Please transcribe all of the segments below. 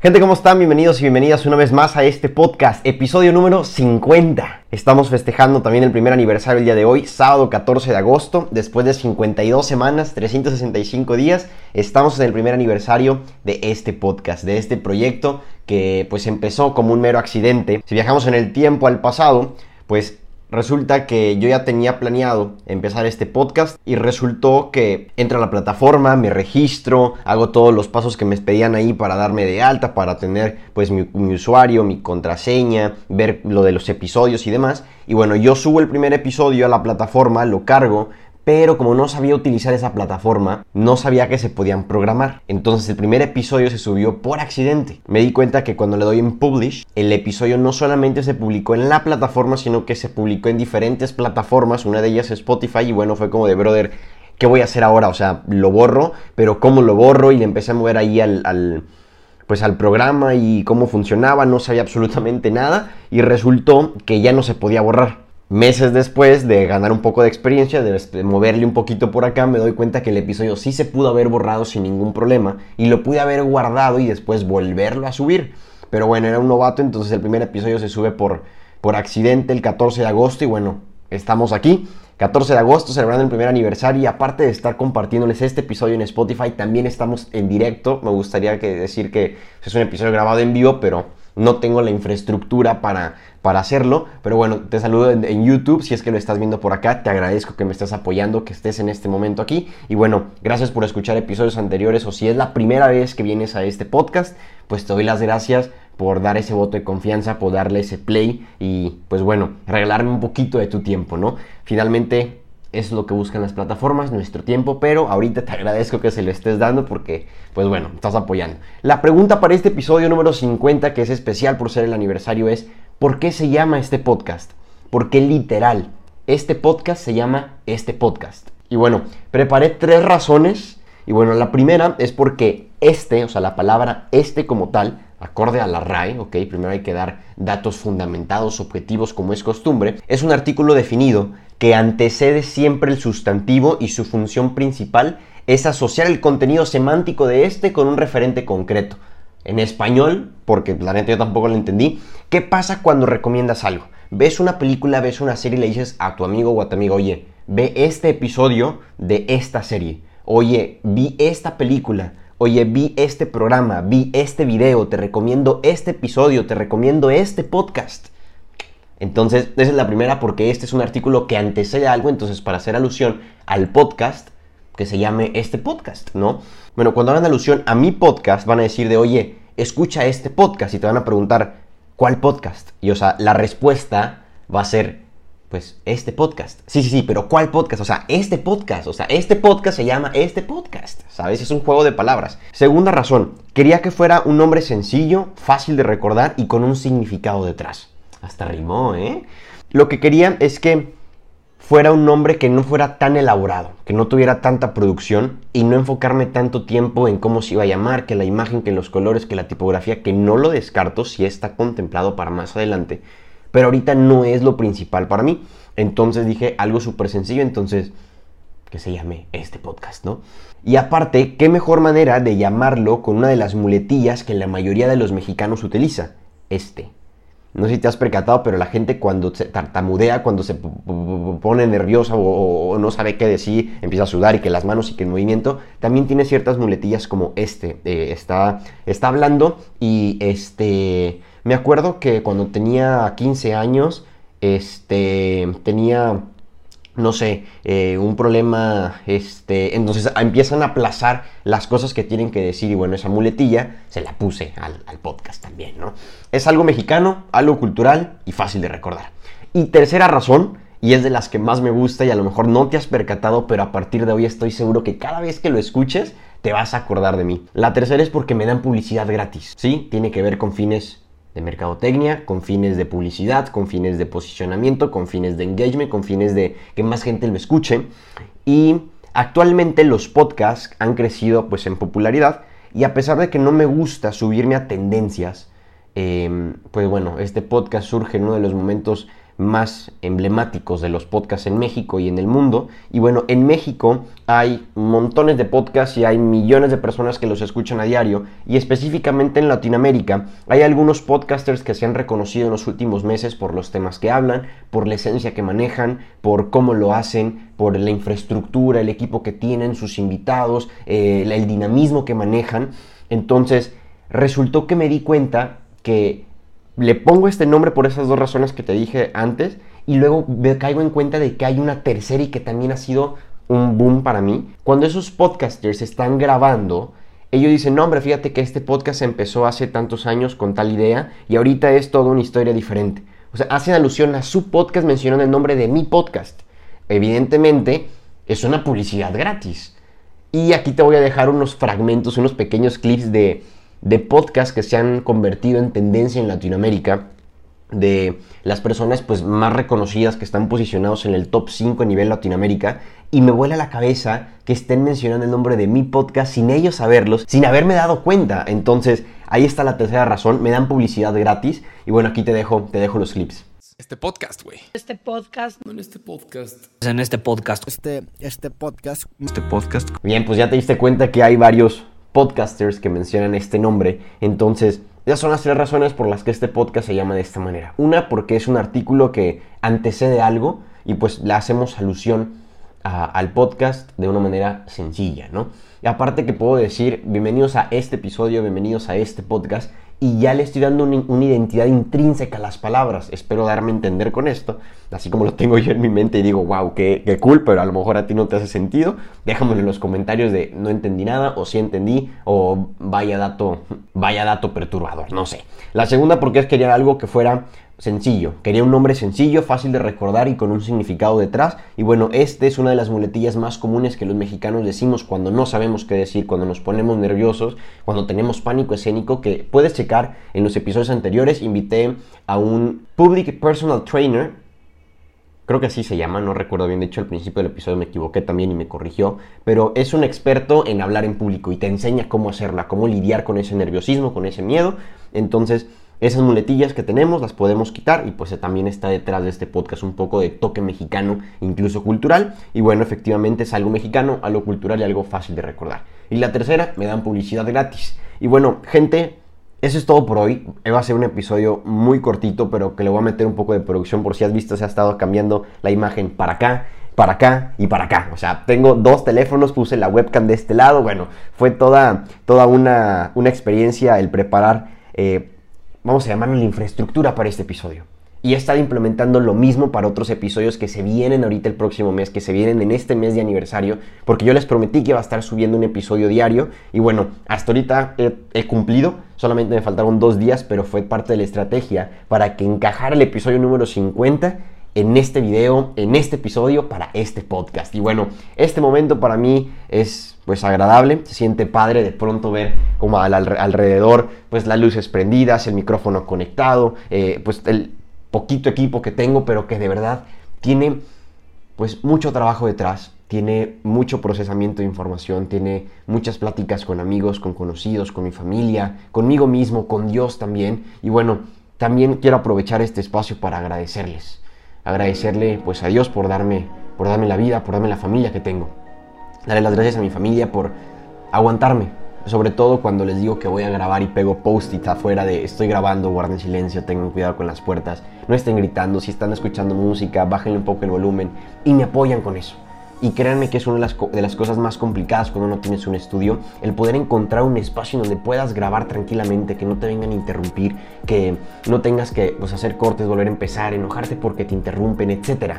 Gente, ¿cómo están? Bienvenidos y bienvenidas una vez más a este podcast, episodio número 50. Estamos festejando también el primer aniversario el día de hoy, sábado 14 de agosto, después de 52 semanas, 365 días, estamos en el primer aniversario de este podcast, de este proyecto que pues empezó como un mero accidente. Si viajamos en el tiempo al pasado, pues Resulta que yo ya tenía planeado empezar este podcast y resultó que entro a la plataforma, me registro, hago todos los pasos que me pedían ahí para darme de alta, para tener pues mi, mi, usuario, mi contraseña, ver lo de los episodios y demás. Y bueno, yo subo el primer episodio a la plataforma, lo cargo, pero como no sabía utilizar esa plataforma, no sabía que se podían programar. Entonces el primer episodio se subió por accidente. Me di cuenta que cuando le doy en publish, el episodio no solamente se publicó en la plataforma, sino que se publicó en diferentes plataformas, una de ellas es Spotify y bueno, fue como de brother, ¿qué voy a hacer ahora? O sea, lo borro, pero ¿cómo lo borro? Y le empecé a mover ahí al, pues al programa y cómo funcionaba, no sabía absolutamente nada y resultó que ya no se podía borrar meses después de ganar un poco de experiencia, de moverle un poquito por acá, me doy cuenta que el episodio sí se pudo haber borrado sin ningún problema y lo pude haber guardado y después volverlo a subir. Pero bueno, era un novato, entonces el primer episodio se sube por, por accidente el 14 de agosto y bueno, estamos aquí. 14 de agosto celebrando el primer aniversario y aparte de estar compartiéndoles este episodio en Spotify, también estamos en directo. Me gustaría que decir que es un episodio grabado en vivo, pero no tengo la infraestructura para, para hacerlo. Pero bueno, te saludo en, YouTube. Si es que lo estás viendo por acá, te agradezco que me estés apoyando, que estés en este momento aquí. Y bueno, gracias por escuchar episodios anteriores o si es la primera vez que vienes a este podcast, pues te doy las gracias por dar ese voto de confianza, por darle ese play y pues bueno, regalarme un poquito de tu tiempo, ¿no? Finalmente es lo que buscan las plataformas, nuestro tiempo, pero ahorita te agradezco que se lo estés dando porque, pues bueno, estás apoyando. La pregunta para este episodio número 50, que es especial por ser el aniversario, es ¿por qué se llama este podcast? ¿Por qué literal? Este podcast se llama este podcast. Y bueno, preparé tres razones. Y bueno, la primera es porque este, o sea, la palabra este como tal, acorde a la RAE, ok, primero hay que dar datos fundamentados, objetivos como es costumbre, es un artículo definido que antecede siempre el sustantivo y su función principal es asociar el contenido semántico de este con un referente concreto. En español, porque la neta yo tampoco lo entendí, ¿qué pasa cuando recomiendas algo? Ves una película, ves una serie y le dices a tu amigo o a tu amigo, oye, ve este episodio de esta serie. Oye, vi esta película. Oye, vi este programa, vi este video, te recomiendo este episodio, te recomiendo este podcast. Entonces, esa es la primera porque este es un artículo que antecede algo, entonces para hacer alusión al podcast, que se llame este podcast, ¿no? Bueno, cuando hagan alusión a mi podcast, van a decir de, oye, escucha este podcast y te van a preguntar, ¿cuál podcast? Y o sea, la respuesta va a ser, pues, este podcast. Sí, sí, sí, pero ¿cuál podcast? O sea, este podcast, o sea, este podcast se llama este podcast, ¿sabes? Es un juego de palabras. Segunda razón, quería que fuera un nombre sencillo, fácil de recordar y con un significado detrás. Hasta rimó, ¿eh? Lo que quería es que fuera un nombre que no fuera tan elaborado, que no tuviera tanta producción y no enfocarme tanto tiempo en cómo se iba a llamar, que la imagen, que los colores, que la tipografía, que no lo descarto si está contemplado para más adelante, pero ahorita no es lo principal para mí. Entonces dije algo súper sencillo, entonces que se llame este podcast, ¿no? Y aparte, ¿qué mejor manera de llamarlo con una de las muletillas que la mayoría de los mexicanos utiliza? Este. No sé si te has percatado, pero la gente cuando se tartamudea, cuando se pone nerviosa o, no sabe qué decir, empieza a sudar y que las manos y que el movimiento, también tiene ciertas muletillas como este. Eh, está, está hablando y este... Me acuerdo que cuando tenía 15 años, este, tenía no sé, eh, un problema, este, entonces empiezan a aplazar las cosas que tienen que decir y bueno, esa muletilla se la puse al, al, podcast también, ¿no? Es algo mexicano, algo cultural y fácil de recordar. Y tercera razón, y es de las que más me gusta y a lo mejor no te has percatado, pero a partir de hoy estoy seguro que cada vez que lo escuches te vas a acordar de mí. La tercera es porque me dan publicidad gratis, ¿sí? Tiene que ver con fines de mercadotecnia, con fines de publicidad, con fines de posicionamiento, con fines de engagement, con fines de que más gente lo escuche. Y actualmente los podcasts han crecido pues en popularidad y a pesar de que no me gusta subirme a tendencias, em, pues bueno, este podcast surge en uno de los momentos más emblemáticos de los podcasts en México y en el mundo. Y bueno, en México hay montones de podcasts y hay millones de personas que los escuchan a diario. Y específicamente en Latinoamérica hay algunos podcasters que se han reconocido en los últimos meses por los temas que hablan, por la esencia que manejan, por cómo lo hacen, por la infraestructura, el equipo que tienen, sus invitados, eh, el dinamismo que manejan. Entonces, resultó que me di cuenta que le pongo este nombre por esas dos razones que te dije antes y luego me caigo en cuenta de que hay una tercera y que también ha sido un boom para mí. Cuando esos podcasters están grabando, ellos dicen, no hombre, fíjate que este podcast empezó hace tantos años con tal idea y ahorita es toda una historia diferente. O sea, hacen alusión a su podcast mencionando el nombre de mi podcast. Evidentemente, es una publicidad gratis. Y aquí te voy a dejar unos fragmentos, unos pequeños clips de de podcasts que se han convertido en tendencia en Latinoamérica, de las personas pues más reconocidas que están posicionados en el top 5 a nivel Latinoamérica y me vuela la cabeza que estén mencionando el nombre de mi podcast sin ellos saberlos, sin haberme dado cuenta. Entonces, ahí está la tercera razón, me dan publicidad gratis y bueno, aquí te dejo, te dejo los clips. Este podcast, güey. Este podcast. No en este podcast. En este podcast. Este, este podcast. Este podcast. Bien, pues ya te diste cuenta que hay varios podcasters que mencionan este nombre. Entonces, esas son las tres razones por las que este podcast se llama de esta manera. Una, porque es un artículo que antecede algo y pues le hacemos alusión al podcast de una manera sencilla, ¿no? Y aparte que puedo decir, bienvenidos a este episodio, bienvenidos a este podcast y ya le estoy dando una, identidad intrínseca a las palabras. Espero darme a entender con esto, así como lo tengo yo en mi mente y digo, wow, qué, qué cool, pero a lo mejor a ti no te hace sentido. Déjamelo en los comentarios de no entendí nada, o sí entendí, o vaya dato, vaya dato perturbador, no sé. La segunda porque es quería algo que fuera sencillo. Quería un nombre sencillo, fácil de recordar y con un significado detrás. Y bueno, este es una de las muletillas más comunes que los mexicanos decimos cuando no sabemos qué decir, cuando nos ponemos nerviosos, cuando tenemos pánico escénico, que puedes checar en los episodios anteriores. Invité a un Public Personal Trainer. Creo que así se llama, no recuerdo bien, de hecho al principio del episodio me equivoqué también y me corrigió, pero es un experto en hablar en público y te enseña cómo hacerla, cómo lidiar con ese nerviosismo, con ese miedo. Entonces, esas muletillas que tenemos las podemos quitar y pues también está detrás de este podcast un poco de toque mexicano, incluso cultural. Y bueno, efectivamente es algo mexicano, algo cultural y algo fácil de recordar. Y la tercera, me dan publicidad gratis. Y bueno, gente, eso es todo por hoy. Va a ser un episodio muy cortito, pero que le voy a meter un poco de producción por si has visto, se ha estado cambiando la imagen para acá para acá y para acá. O sea, tengo dos teléfonos, puse la webcam de este lado. Bueno, fue toda, toda una, una experiencia el preparar eh, vamos a llamarlo la infraestructura para este episodio. Y he estado implementando lo mismo para otros episodios que se vienen ahorita el próximo mes, que se vienen en este mes de aniversario, porque yo les prometí que iba a estar subiendo un episodio diario. Y bueno, hasta ahorita he, cumplido, solamente me faltaron dos días, pero fue parte de la estrategia para que encajara el episodio número 50 en este video, en este episodio, para este podcast. Y bueno, este momento para mí es pues agradable, se siente padre de pronto ver como al, alrededor pues las luces prendidas, el micrófono conectado, eh, pues el poquito equipo que tengo, pero que de verdad tiene pues mucho trabajo detrás, tiene mucho procesamiento de información, tiene muchas pláticas con amigos, con conocidos, con mi familia, conmigo mismo, con Dios también. Y bueno, también quiero aprovechar este espacio para agradecerles. Agradecerle pues a Dios por darme, por darme la vida, por darme la familia que tengo. Daré las gracias a mi familia por aguantarme, sobre todo cuando les digo que voy a grabar y pego post-it afuera de estoy grabando, guarden silencio, tengan cuidado con las puertas, no estén gritando, si están escuchando música, bájenle un poco el volumen y me apoyan con eso. Y créanme que es una de las, cosas más complicadas cuando no tienes un estudio, el poder encontrar un espacio donde puedas grabar tranquilamente, que no te vengan a interrumpir, que no tengas que pues, hacer cortes, volver a empezar, enojarte porque te interrumpen, etc.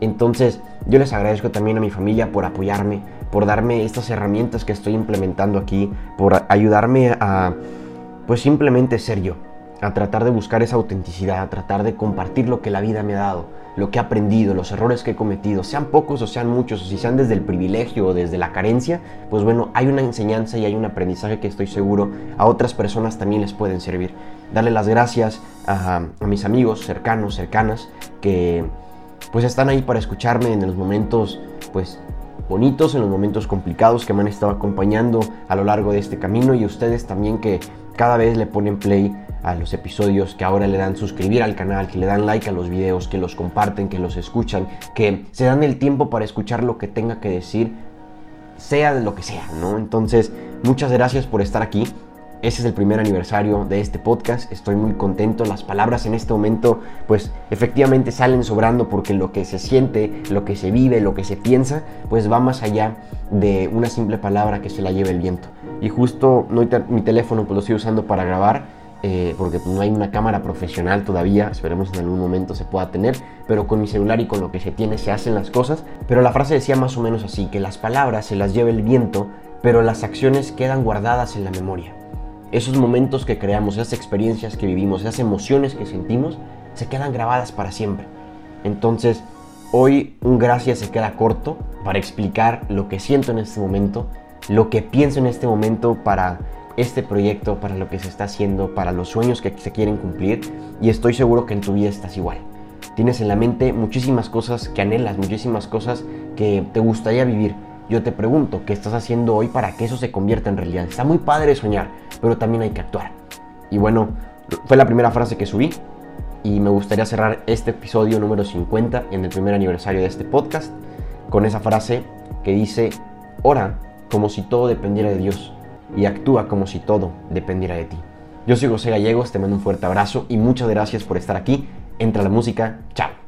Entonces, yo les agradezco también a mi familia por apoyarme, por darme estas herramientas que estoy implementando aquí, por ayudarme a, pues simplemente ser yo, a tratar de buscar esa autenticidad, a tratar de compartir lo que la vida me ha dado, lo que he aprendido, los errores que he cometido, sean pocos o sean muchos, o si sean desde el privilegio o desde la carencia, pues bueno, hay una enseñanza y hay un aprendizaje que estoy seguro a otras personas también les pueden servir. Darle las gracias a, mis amigos cercanos, cercanas, que pues están ahí para escucharme en los momentos pues bonitos, en los momentos complicados que me han estado acompañando a lo largo de este camino y ustedes también que cada vez le ponen play a los episodios, que ahora le dan suscribir al canal, que le dan like a los videos, que los comparten, que los escuchan, que se dan el tiempo para escuchar lo que tenga que decir, sea lo que sea, ¿no? Entonces, muchas gracias por estar aquí. Ese es el primer aniversario de este podcast, estoy muy contento, las palabras en este momento pues efectivamente salen sobrando porque lo que se siente, lo que se vive, lo que se piensa pues va más allá de una simple palabra que se la lleve el viento. Y justo no, mi teléfono pues lo estoy usando para grabar eh, porque no hay una cámara profesional todavía, esperemos en algún momento se pueda tener, pero con mi celular y con lo que se tiene se hacen las cosas. Pero la frase decía más o menos así, que las palabras se las lleve el viento, pero las acciones quedan guardadas en la memoria esos momentos que creamos, esas experiencias que vivimos, esas emociones que sentimos, se quedan grabadas para siempre. Entonces, hoy un gracias se queda corto para explicar lo que siento en este momento, lo que pienso en este momento para este proyecto, para lo que se está haciendo, para los sueños que se quieren cumplir y estoy seguro que en tu vida estás igual. Tienes en la mente muchísimas cosas que anhelas, muchísimas cosas que te gustaría vivir yo te pregunto, ¿qué estás haciendo hoy para que eso se convierta en realidad? Está muy padre soñar, pero también hay que actuar. Y bueno, fue la primera frase que subí y me gustaría cerrar este episodio número 50 en el primer aniversario de este podcast con esa frase que dice, ora como si todo dependiera de Dios y actúa como si todo dependiera de ti. Yo soy José Gallegos, te mando un fuerte abrazo y muchas gracias por estar aquí. Entra la música, chao.